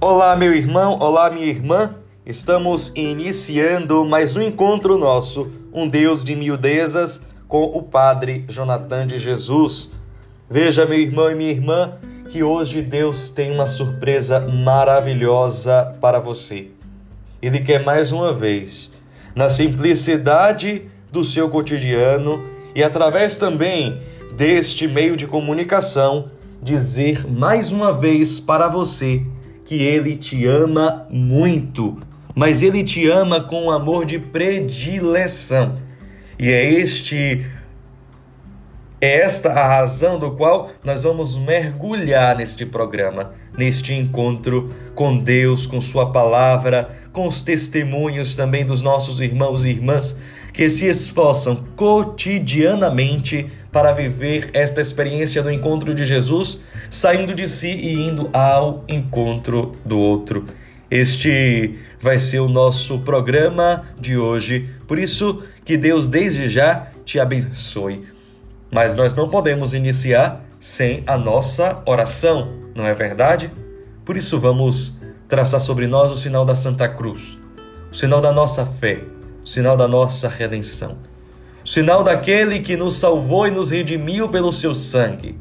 Olá, meu irmão, olá, minha irmã. Estamos iniciando mais um encontro nosso, um Deus de miudezas, com o Padre Jonathan de Jesus. Veja, meu irmão e minha irmã, que hoje Deus tem uma surpresa maravilhosa para você. Ele quer mais uma vez, na simplicidade do seu cotidiano e através também deste meio de comunicação, dizer mais uma vez para você que ele te ama muito, mas ele te ama com um amor de predileção. E é este é esta a razão do qual nós vamos mergulhar neste programa, neste encontro com Deus, com Sua palavra, com os testemunhos também dos nossos irmãos e irmãs que se esforçam cotidianamente para viver esta experiência do encontro de Jesus, saindo de si e indo ao encontro do outro. Este vai ser o nosso programa de hoje, por isso que Deus desde já te abençoe. Mas nós não podemos iniciar sem a nossa oração, não é verdade? Por isso vamos traçar sobre nós o sinal da Santa Cruz, o sinal da nossa fé, o sinal da nossa redenção sinal daquele que nos salvou e nos redimiu pelo seu sangue.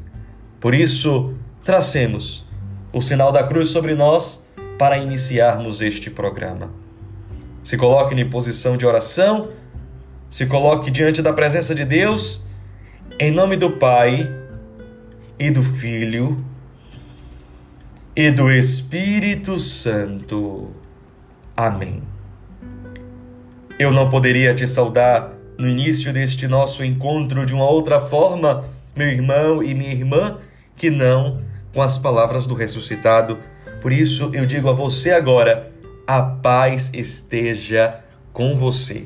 Por isso, tracemos o sinal da cruz sobre nós para iniciarmos este programa. Se coloque em posição de oração, se coloque diante da presença de Deus, em nome do Pai e do Filho e do Espírito Santo. Amém. Eu não poderia te saudar no início deste nosso encontro de uma outra forma, meu irmão e minha irmã, que não com as palavras do ressuscitado. Por isso eu digo a você agora: a paz esteja com você.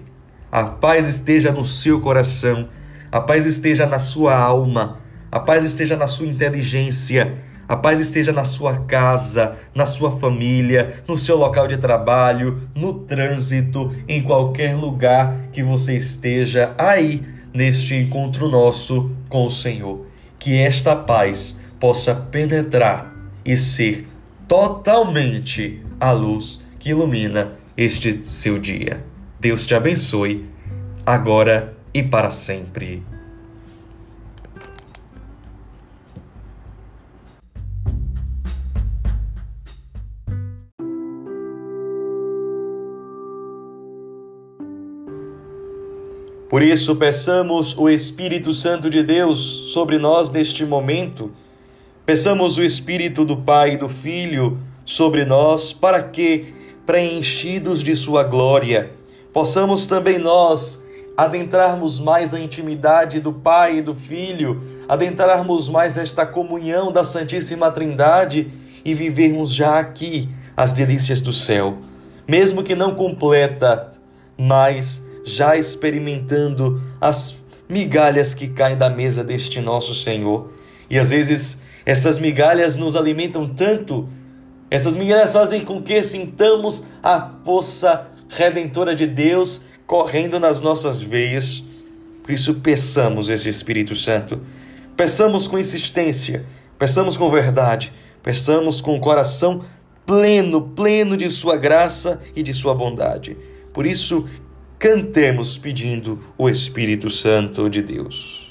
A paz esteja no seu coração, a paz esteja na sua alma, a paz esteja na sua inteligência a paz esteja na sua casa, na sua família, no seu local de trabalho, no trânsito, em qualquer lugar que você esteja aí neste encontro nosso com o Senhor. Que esta paz possa penetrar e ser totalmente a luz que ilumina este seu dia. Deus te abençoe, agora e para sempre. Por isso, peçamos o Espírito Santo de Deus sobre nós neste momento. Peçamos o Espírito do Pai e do Filho sobre nós, para que, preenchidos de Sua glória, possamos também nós adentrarmos mais na intimidade do Pai e do Filho, adentrarmos mais nesta comunhão da Santíssima Trindade e vivermos já aqui as delícias do céu, mesmo que não completa, mas já experimentando as migalhas que caem da mesa deste nosso Senhor. E às vezes essas migalhas nos alimentam tanto, essas migalhas fazem com que sintamos a força redentora de Deus correndo nas nossas veias. Por isso, peçamos esse Espírito Santo. Peçamos com insistência, peçamos com verdade, peçamos com o coração pleno, pleno de Sua graça e de Sua bondade. Por isso, cantemos pedindo o Espírito Santo de Deus.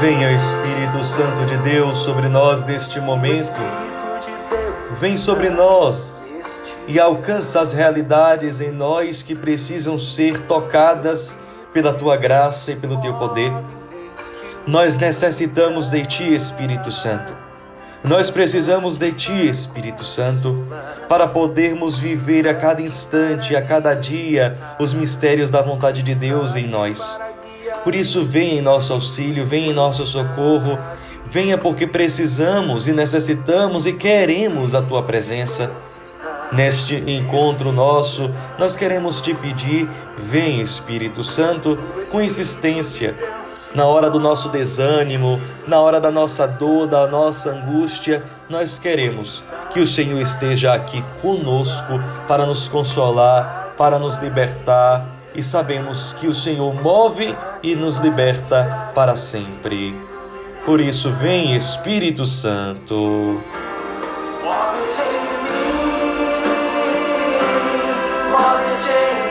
Venha Espírito Santo de Deus sobre nós neste momento. Vem sobre nós e alcança as realidades em nós que precisam ser tocadas pela tua graça e pelo teu poder. Nós necessitamos de ti, Espírito Santo. Nós precisamos de ti, Espírito Santo, para podermos viver a cada instante, a cada dia, os mistérios da vontade de Deus em nós. Por isso, venha em nosso auxílio, venha em nosso socorro, venha porque precisamos e necessitamos e queremos a tua presença. Neste encontro nosso, nós queremos te pedir, vem Espírito Santo, com insistência, na hora do nosso desânimo, na hora da nossa dor, da nossa angústia, nós queremos que o Senhor esteja aqui conosco para nos consolar, para nos libertar e sabemos que o Senhor move e nos liberta para sempre. Por isso, vem Espírito Santo. say.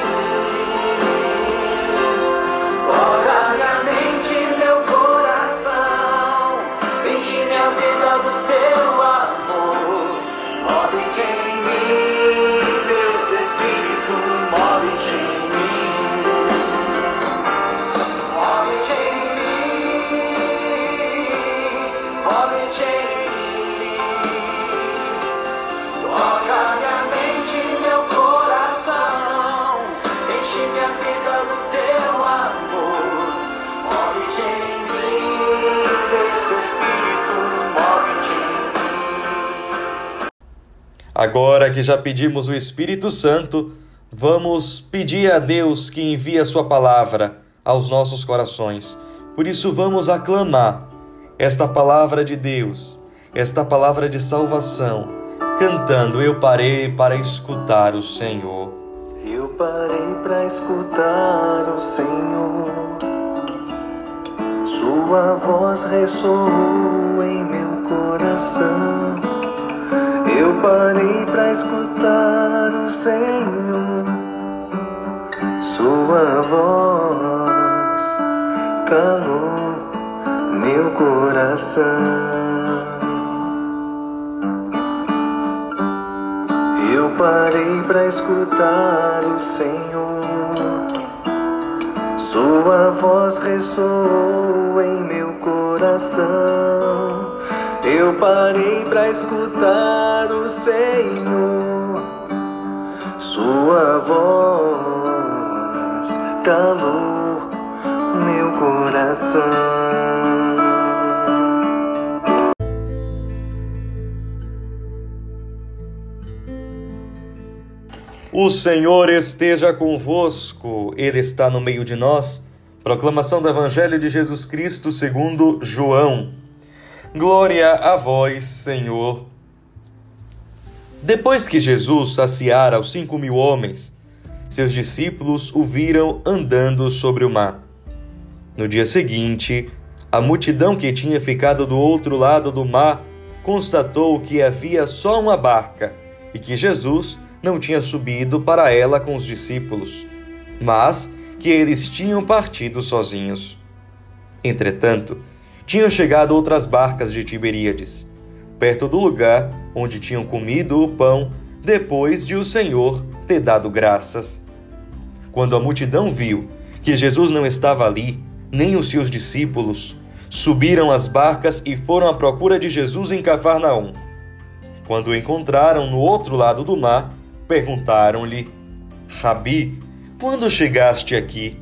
Agora que já pedimos o Espírito Santo, vamos pedir a Deus que envie a Sua palavra aos nossos corações. Por isso, vamos aclamar esta palavra de Deus, esta palavra de salvação, cantando: Eu parei para escutar o Senhor. Eu parei para escutar o Senhor. Sua voz ressoou em meu coração. Eu parei para escutar o Senhor. Sua voz calou meu coração. Eu parei para escutar o Senhor. Sua voz ressoou em meu coração. Eu parei para escutar o Senhor. Sua voz calou meu coração. O Senhor esteja convosco, Ele está no meio de nós. Proclamação do Evangelho de Jesus Cristo segundo João. Glória a vós, Senhor. Depois que Jesus saciara os cinco mil homens, seus discípulos o viram andando sobre o mar. No dia seguinte, a multidão que tinha ficado do outro lado do mar constatou que havia só uma barca e que Jesus não tinha subido para ela com os discípulos, mas que eles tinham partido sozinhos. Entretanto, tinham chegado outras barcas de Tiberíades, perto do lugar onde tinham comido o pão depois de o Senhor ter dado graças. Quando a multidão viu que Jesus não estava ali, nem os seus discípulos, subiram as barcas e foram à procura de Jesus em Cafarnaum. Quando o encontraram no outro lado do mar, perguntaram-lhe: Rabi, quando chegaste aqui?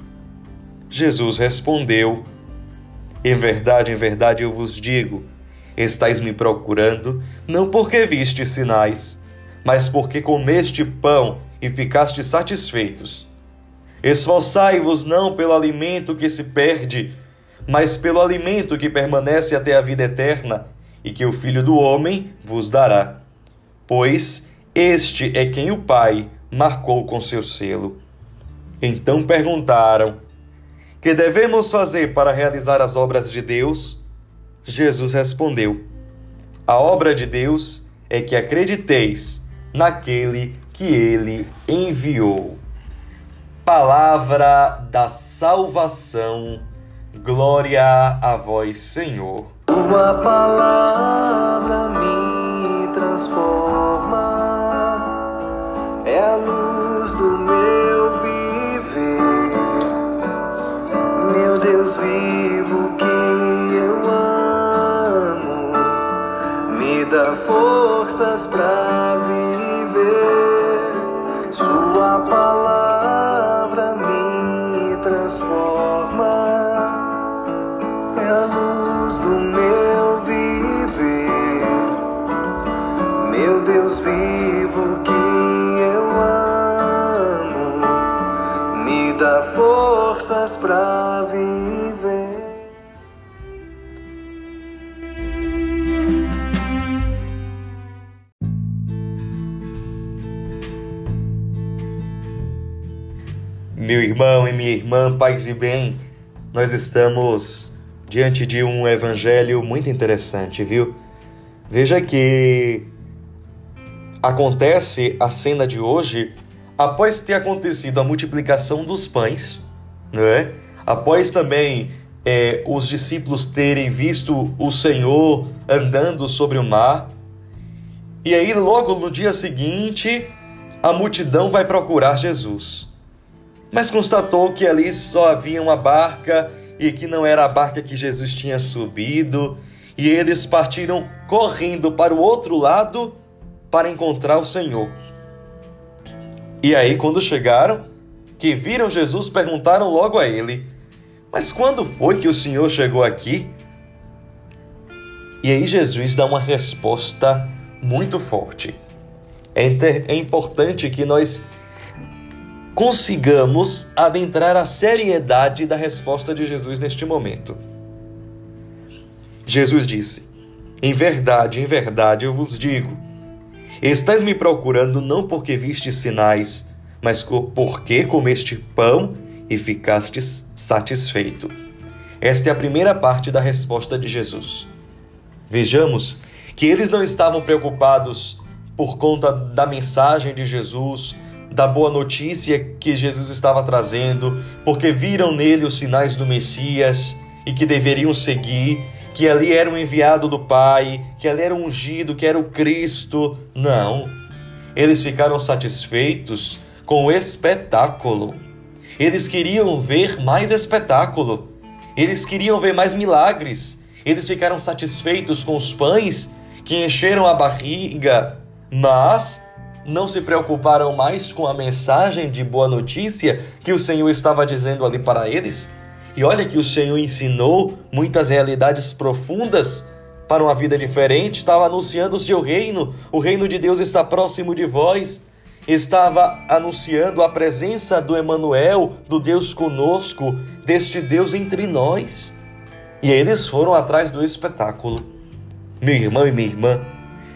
Jesus respondeu: Em verdade, em verdade eu vos digo, estáis me procurando, não porque viste sinais, mas porque comeste pão e ficaste satisfeitos. Esforçai-vos não pelo alimento que se perde, mas pelo alimento que permanece até a vida eterna, e que o Filho do Homem vos dará. Pois este é quem o Pai marcou com seu selo. Então perguntaram: Que devemos fazer para realizar as obras de Deus? Jesus respondeu: A obra de Deus é que acrediteis naquele que ele enviou. Palavra da salvação. Glória a vós, Senhor. Tua palavra me transforma, é a luz do meu vivo que eu amo, me dá forças para viver. Sua palavra me transforma, é a luz do meu viver, meu Deus vivo que eu amo, me dá forças para Meu irmão e minha irmã, paz e bem, nós estamos diante de um evangelho muito interessante, viu? Veja que acontece a cena de hoje após ter acontecido a multiplicação dos pães, não é? Após também é, os discípulos terem visto o Senhor andando sobre o mar. E aí, logo no dia seguinte, a multidão vai procurar Jesus. Mas constatou que ali só havia uma barca e que não era a barca que Jesus tinha subido, e eles partiram correndo para o outro lado para encontrar o Senhor. E aí, quando chegaram, que viram Jesus, perguntaram logo a ele: Mas quando foi que o Senhor chegou aqui? E aí, Jesus dá uma resposta muito forte. É, é importante que nós consigamos adentrar a seriedade da resposta de Jesus neste momento. Jesus disse: Em verdade, em verdade eu vos digo, estais me procurando não porque vistes sinais, mas porque comeste pão e ficastes satisfeito. Esta é a primeira parte da resposta de Jesus. Vejamos que eles não estavam preocupados por conta da mensagem de Jesus, da boa notícia que Jesus estava trazendo, porque viram nele os sinais do Messias e que deveriam seguir, que ali era um enviado do Pai, que ali era um ungido, que era o Cristo. Não. Eles ficaram satisfeitos com o espetáculo. Eles queriam ver mais espetáculo. Eles queriam ver mais milagres. Eles ficaram satisfeitos com os pães que encheram a barriga, mas não se preocuparam mais com a mensagem de boa notícia que o Senhor estava dizendo ali para eles? E olha que o Senhor ensinou muitas realidades profundas para uma vida diferente, estava anunciando o seu reino, o reino de Deus está próximo de vós. Estava anunciando a presença do Emanuel, do Deus conosco, deste Deus entre nós. E eles foram atrás do espetáculo. Meu irmão e minha irmã,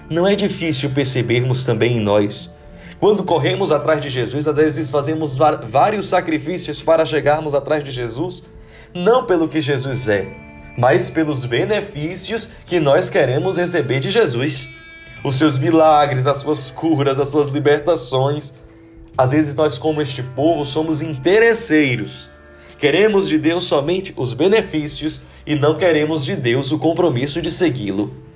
não é difícil percebermos também em nós. Quando corremos atrás de Jesus, às vezes fazemos vários sacrifícios para chegarmos atrás de Jesus, não pelo que Jesus é, mas pelos benefícios que nós queremos receber de Jesus. Os seus milagres, as suas curas, as suas libertações. Às vezes nós, como este povo, somos interesseiros. Queremos de Deus somente os benefícios e não queremos de Deus o compromisso de segui-lo.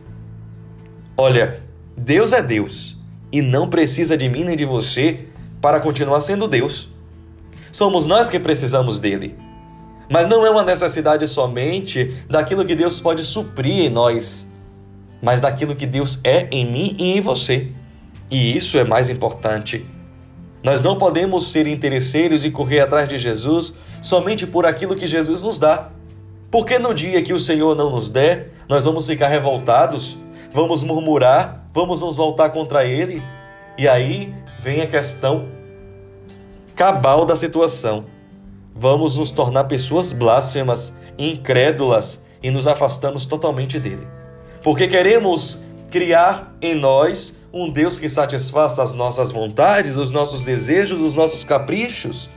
Olha, Deus é Deus e não precisa de mim nem de você para continuar sendo Deus. Somos nós que precisamos dele. Mas não é uma necessidade somente daquilo que Deus pode suprir em nós, mas daquilo que Deus é em mim e em você. E isso é mais importante. Nós não podemos ser interesseiros e correr atrás de Jesus somente por aquilo que Jesus nos dá. Porque no dia que o Senhor não nos der, nós vamos ficar revoltados, vamos murmurar, vamos nos voltar contra Ele. E aí vem a questão cabal da situação. Vamos nos tornar pessoas blasfemas, incrédulas e nos afastamos totalmente dele. Porque queremos criar em nós um Deus que satisfaça as nossas vontades, os nossos desejos, os nossos caprichos,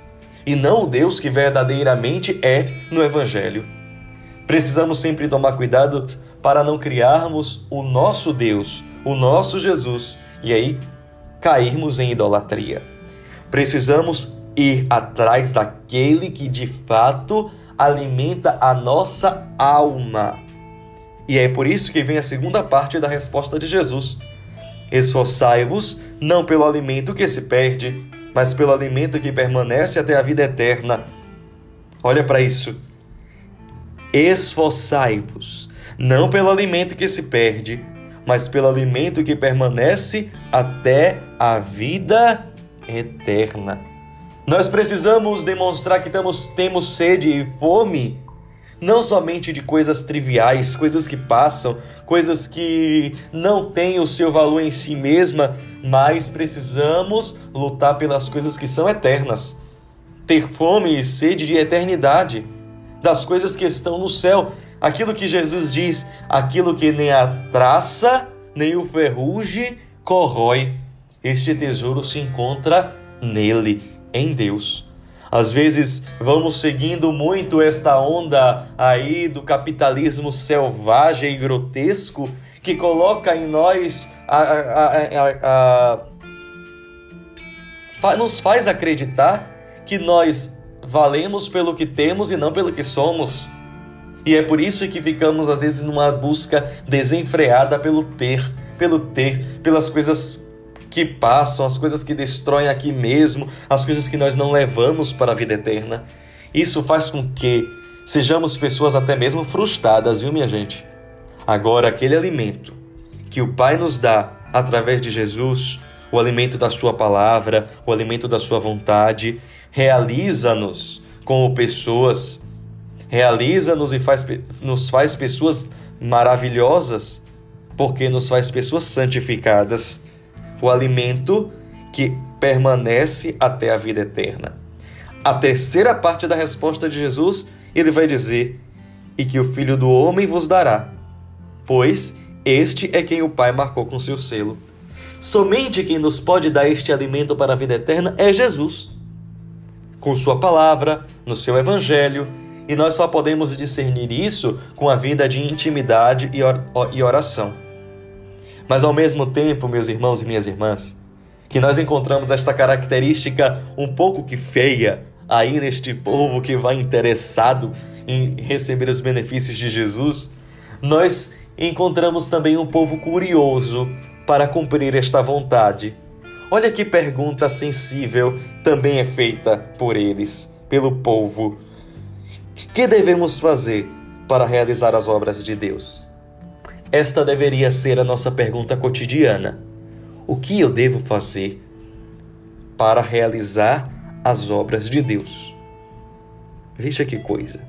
e não o Deus que verdadeiramente é no Evangelho. Precisamos sempre tomar cuidado para não criarmos o nosso Deus, o nosso Jesus, e aí cairmos em idolatria. Precisamos ir atrás daquele que de fato alimenta a nossa alma. E é por isso que vem a segunda parte da resposta de Jesus. Esforçai-vos não pelo alimento que se perde, mas pelo alimento que permanece até a vida eterna. Olha para isso. Esforçai-vos não pelo alimento que se perde, mas pelo alimento que permanece até a vida eterna. Nós precisamos demonstrar que temos, temos sede e fome, não somente de coisas triviais, coisas que passam, coisas que não têm o seu valor em si mesma, mas precisamos lutar pelas coisas que são eternas. Ter fome e sede de eternidade, das coisas que estão no céu. Aquilo que Jesus diz, aquilo que nem a traça, nem o ferrugem corrói. Este tesouro se encontra nele em Deus. Às vezes vamos seguindo muito esta onda aí do capitalismo selvagem e grotesco que coloca em nós a, a, a, nos faz acreditar que nós valemos pelo que temos e não pelo que somos. E é por isso que ficamos às vezes numa busca desenfreada pelo ter, pelo ter, pelas coisas que passam, as coisas que destroem aqui mesmo, as coisas que nós não levamos para a vida eterna. Isso faz com que sejamos pessoas até mesmo frustradas, viu, minha gente? Agora, aquele alimento que o Pai nos dá através de Jesus, o alimento da Sua palavra, o alimento da Sua vontade, realiza-nos como pessoas, realiza-nos e faz, nos faz pessoas maravilhosas, porque nos faz pessoas santificadas o alimento que permanece até a vida eterna. A terceira parte da resposta de Jesus, ele vai dizer: E que o Filho do Homem vos dará, pois este é quem o Pai marcou com seu selo. Somente quem nos pode dar este alimento para a vida eterna é Jesus. Com Sua palavra, no seu Evangelho, e nós só podemos discernir isso com a vida de intimidade e oração. Mas ao mesmo tempo, meus irmãos e minhas irmãs, que nós encontramos esta característica um pouco que feia aí neste povo que vai interessado em receber os benefícios de Jesus, nós encontramos também um povo curioso para cumprir esta vontade. Olha que pergunta sensível também é feita por eles, pelo povo. Que devemos fazer para realizar as obras de Deus? Esta deveria ser a nossa pergunta cotidiana. O que eu devo fazer para realizar as obras de Deus? Veja que coisa.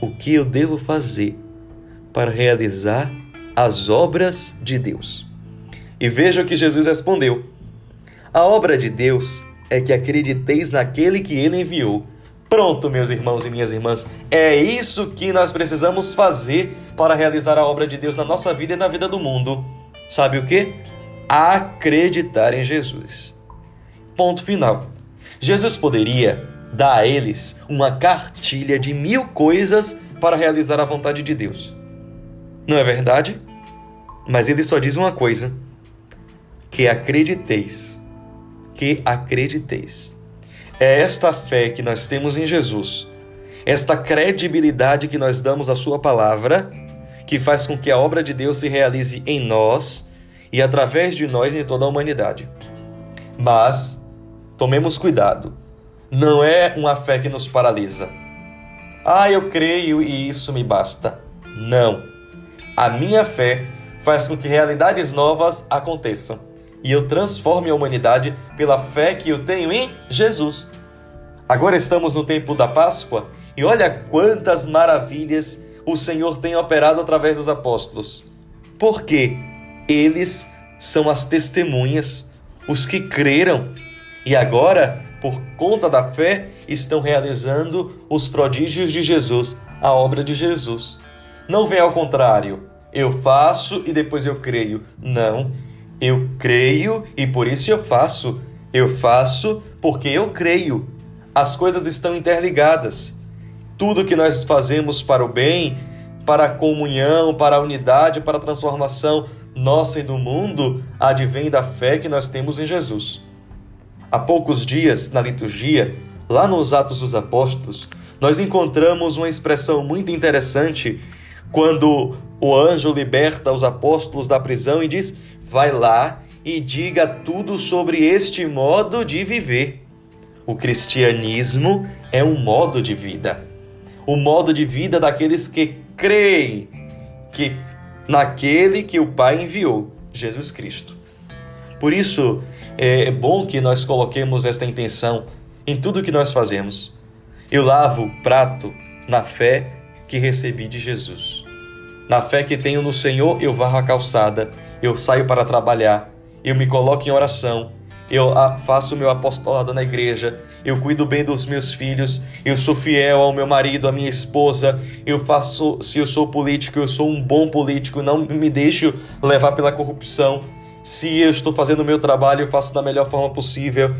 O que eu devo fazer para realizar as obras de Deus? E veja o que Jesus respondeu: A obra de Deus é que acrediteis naquele que ele enviou. Pronto, meus irmãos e minhas irmãs, é isso que nós precisamos fazer para realizar a obra de Deus na nossa vida e na vida do mundo. Sabe o que? Acreditar em Jesus. Ponto final. Jesus poderia dar a eles uma cartilha de mil coisas para realizar a vontade de Deus. Não é verdade? Mas ele só diz uma coisa: que acrediteis. Que acrediteis. É esta fé que nós temos em Jesus, esta credibilidade que nós damos à Sua palavra, que faz com que a obra de Deus se realize em nós e através de nós em toda a humanidade. Mas tomemos cuidado, não é uma fé que nos paralisa. Ah, eu creio e isso me basta. Não. A minha fé faz com que realidades novas aconteçam e eu transforme a humanidade pela fé que eu tenho em Jesus. Agora estamos no tempo da Páscoa e olha quantas maravilhas o Senhor tem operado através dos apóstolos. Porque eles são as testemunhas, os que creram e agora, por conta da fé, estão realizando os prodígios de Jesus, a obra de Jesus. Não vem ao contrário, eu faço e depois eu creio. Não, eu creio e por isso eu faço. Eu faço porque eu creio. As coisas estão interligadas. Tudo que nós fazemos para o bem, para a comunhão, para a unidade, para a transformação nossa e do mundo, advém da fé que nós temos em Jesus. Há poucos dias, na liturgia, lá nos Atos dos Apóstolos, nós encontramos uma expressão muito interessante quando o anjo liberta os apóstolos da prisão e diz: Vai lá e diga tudo sobre este modo de viver. O cristianismo é um modo de vida. O modo de vida daqueles que creem que naquele que o Pai enviou, Jesus Cristo. Por isso, é bom que nós coloquemos esta intenção em tudo que nós fazemos. Eu lavo o prato na fé que recebi de Jesus. Na fé que tenho no Senhor, eu varro a calçada, eu saio para trabalhar, eu me coloco em oração, eu faço o meu apostolado na igreja, eu cuido bem dos meus filhos, eu sou fiel ao meu marido, à minha esposa, eu faço, se eu sou político, eu sou um bom político, não me deixo levar pela corrupção. Se eu estou fazendo o meu trabalho, eu faço da melhor forma possível.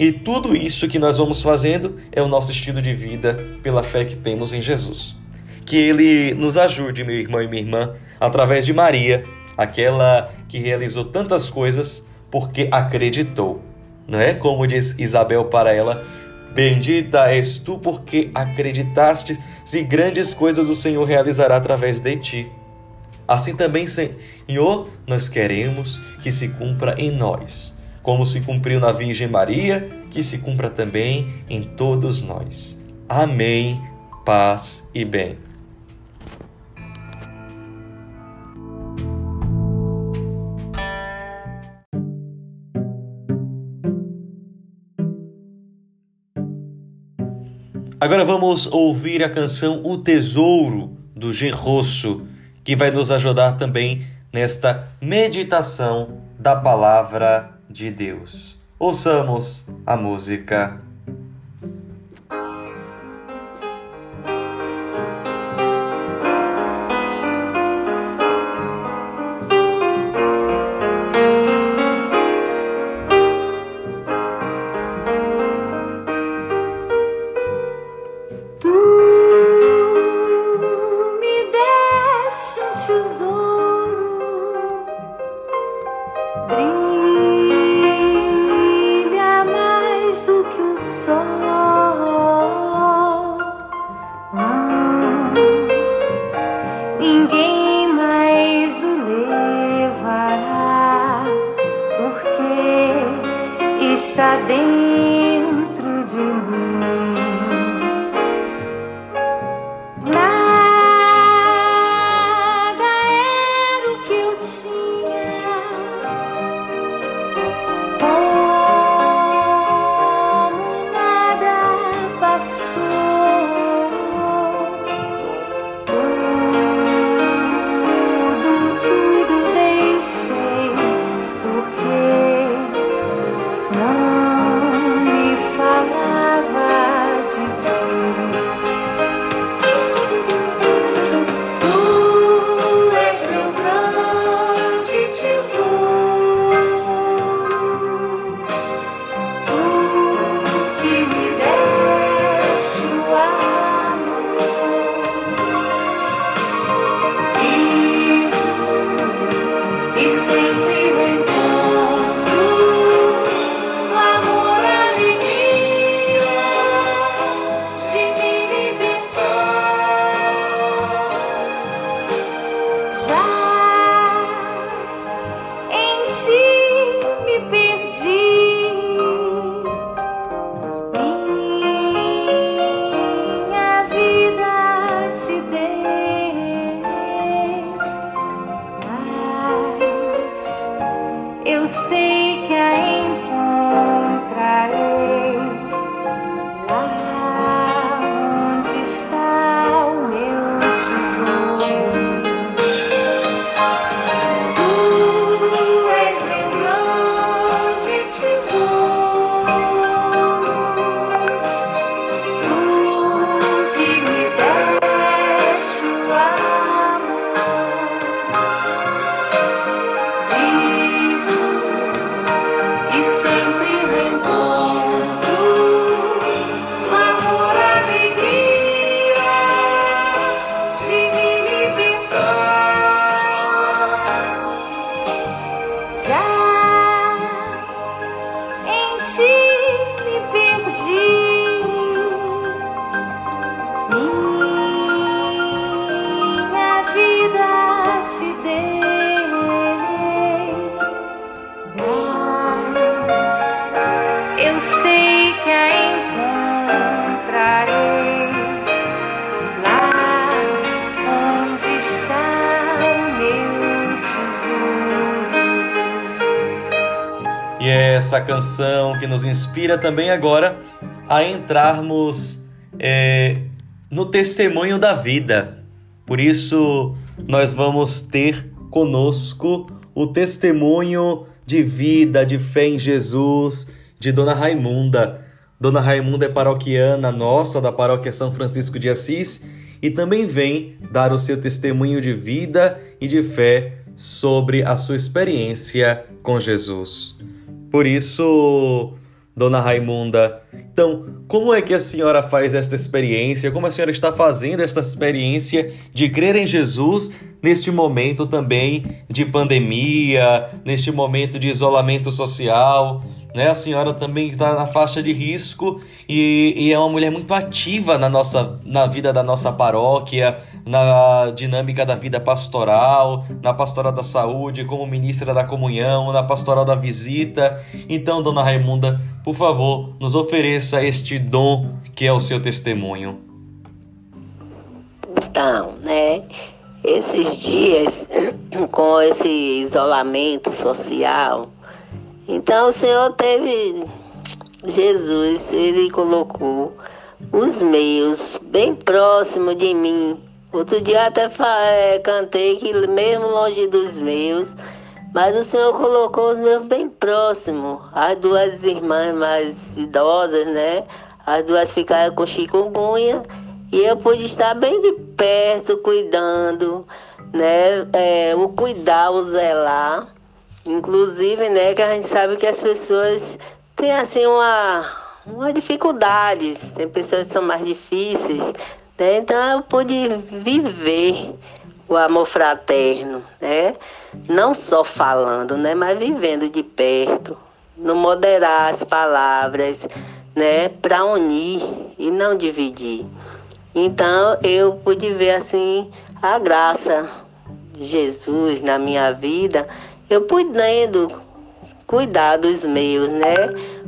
E tudo isso que nós vamos fazendo é o nosso estilo de vida pela fé que temos em Jesus. Que ele nos ajude, meu irmão e minha irmã, através de Maria, aquela que realizou tantas coisas porque acreditou. Não é? Como diz Isabel para ela, Bendita és tu porque acreditaste e grandes coisas o Senhor realizará através de ti. Assim também, Senhor, nós queremos que se cumpra em nós, como se cumpriu na Virgem Maria, que se cumpra também em todos nós. Amém, paz e bem. Agora vamos ouvir a canção O Tesouro do Gerrosso, que vai nos ajudar também nesta meditação da palavra de Deus. Ouçamos a música essa canção que nos inspira também agora a entrarmos é, no testemunho da vida. Por isso, nós vamos ter conosco o testemunho de vida, de fé em Jesus, de Dona Raimunda. Dona Raimunda é paroquiana nossa da paróquia São Francisco de Assis e também vem dar o seu testemunho de vida e de fé sobre a sua experiência com Jesus. Por isso, Dona Raimunda, então, como é que a senhora faz esta experiência? Como a senhora está fazendo esta experiência de crer em Jesus neste momento também de pandemia, neste momento de isolamento social? Né? A senhora também está na faixa de risco e, e, é uma mulher muito ativa na nossa na vida da nossa paróquia, na dinâmica da vida pastoral, na pastoral da saúde, como ministra da comunhão, na pastoral da visita. Então, dona Raimunda, por favor, nos ofereça este dom que é o seu testemunho. Então, né? Esses dias, com esse isolamento social, então o Senhor teve Jesus, ele colocou os meus bem próximo de mim. Outro dia até é, cantei que mesmo longe dos meus, mas o Senhor colocou os meus bem próximo. As duas irmãs mais idosas, né? As duas ficaram com chikungunya e eu pude estar bem de perto, cuidando, né? É, o cuidar, o zelar. Inclusive, né, que a gente sabe que as pessoas têm assim uma, uma dificuldades, tem pessoas que são mais difíceis, né? Então eu pude viver o amor fraterno, né? Não só falando, né, mas vivendo de perto, no moderar as palavras, né, para unir e não dividir. Então eu pude ver assim a graça de Jesus na minha vida eu podendo cuidar dos meus, né?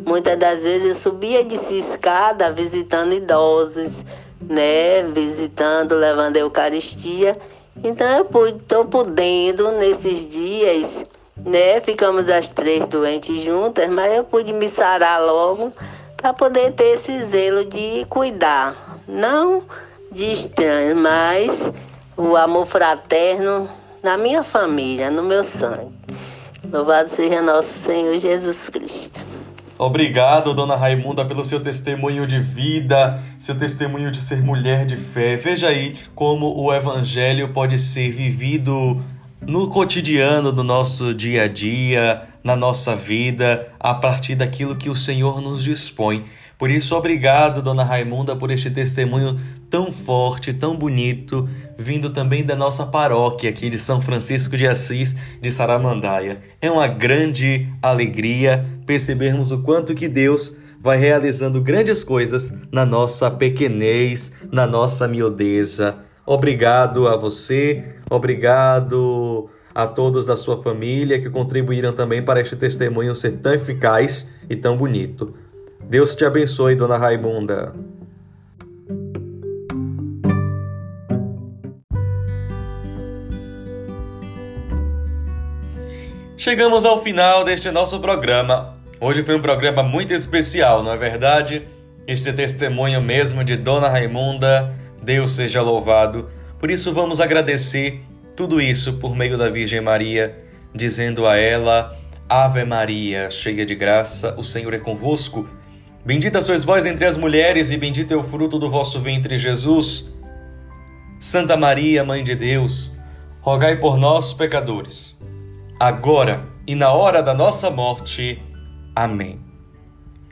Muitas das vezes eu subia de escada visitando idosos, né? Visitando, levando a Eucaristia. Então eu estou podendo nesses dias, né? Ficamos as três doentes juntas, mas eu pude me sarar logo para poder ter esse zelo de cuidar, não de estranhos, mas o amor fraterno na minha família, no meu sangue. Louvado seja nosso Senhor Jesus Cristo. Obrigado, dona Raimunda, pelo seu testemunho de vida, seu testemunho de ser mulher de fé. Veja aí como o evangelho pode ser vivido no cotidiano do nosso dia a dia, na nossa vida, a partir daquilo que o Senhor nos dispõe. Por isso, obrigado, Dona Raimunda, por este testemunho tão forte, tão bonito, vindo também da nossa paróquia aqui de São Francisco de Assis, de Saramandaia. É uma grande alegria percebermos o quanto que Deus vai realizando grandes coisas na nossa pequenez, na nossa miudeza. Obrigado a você, obrigado a todos da sua família que contribuíram também para este testemunho ser tão eficaz e tão bonito. Deus te abençoe, dona Raimunda. Chegamos ao final deste nosso programa. Hoje foi um programa muito especial, não é verdade? Este testemunho mesmo de Dona Raimunda, Deus seja louvado. Por isso vamos agradecer tudo isso por meio da Virgem Maria, dizendo a ela: Ave Maria, cheia de graça, o Senhor é convosco. Bendita sois vós entre as mulheres, e bendito é o fruto do vosso ventre, Jesus. Santa Maria, Mãe de Deus, rogai por nós, pecadores, agora e na hora da nossa morte. Amém.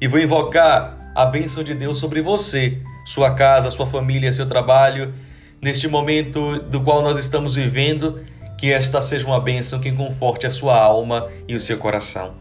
E vou invocar a bênção de Deus sobre você, sua casa, sua família, seu trabalho, neste momento do qual nós estamos vivendo, que esta seja uma bênção que conforte a sua alma e o seu coração.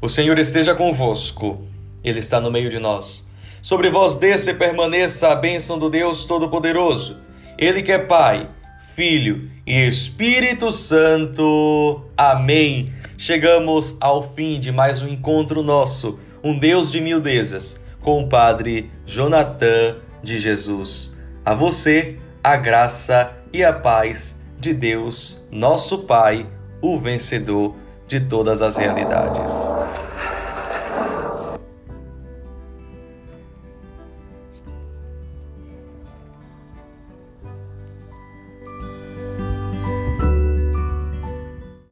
O Senhor esteja convosco. Ele está no meio de nós. Sobre vós desça e permaneça a bênção do Deus Todo-Poderoso. Ele que é Pai, Filho e Espírito Santo. Amém. Chegamos ao fim de mais um encontro nosso, um Deus de miudezas, com o Padre Jonathan de Jesus. A você, a graça e a paz de Deus, nosso Pai, o vencedor de todas as realidades.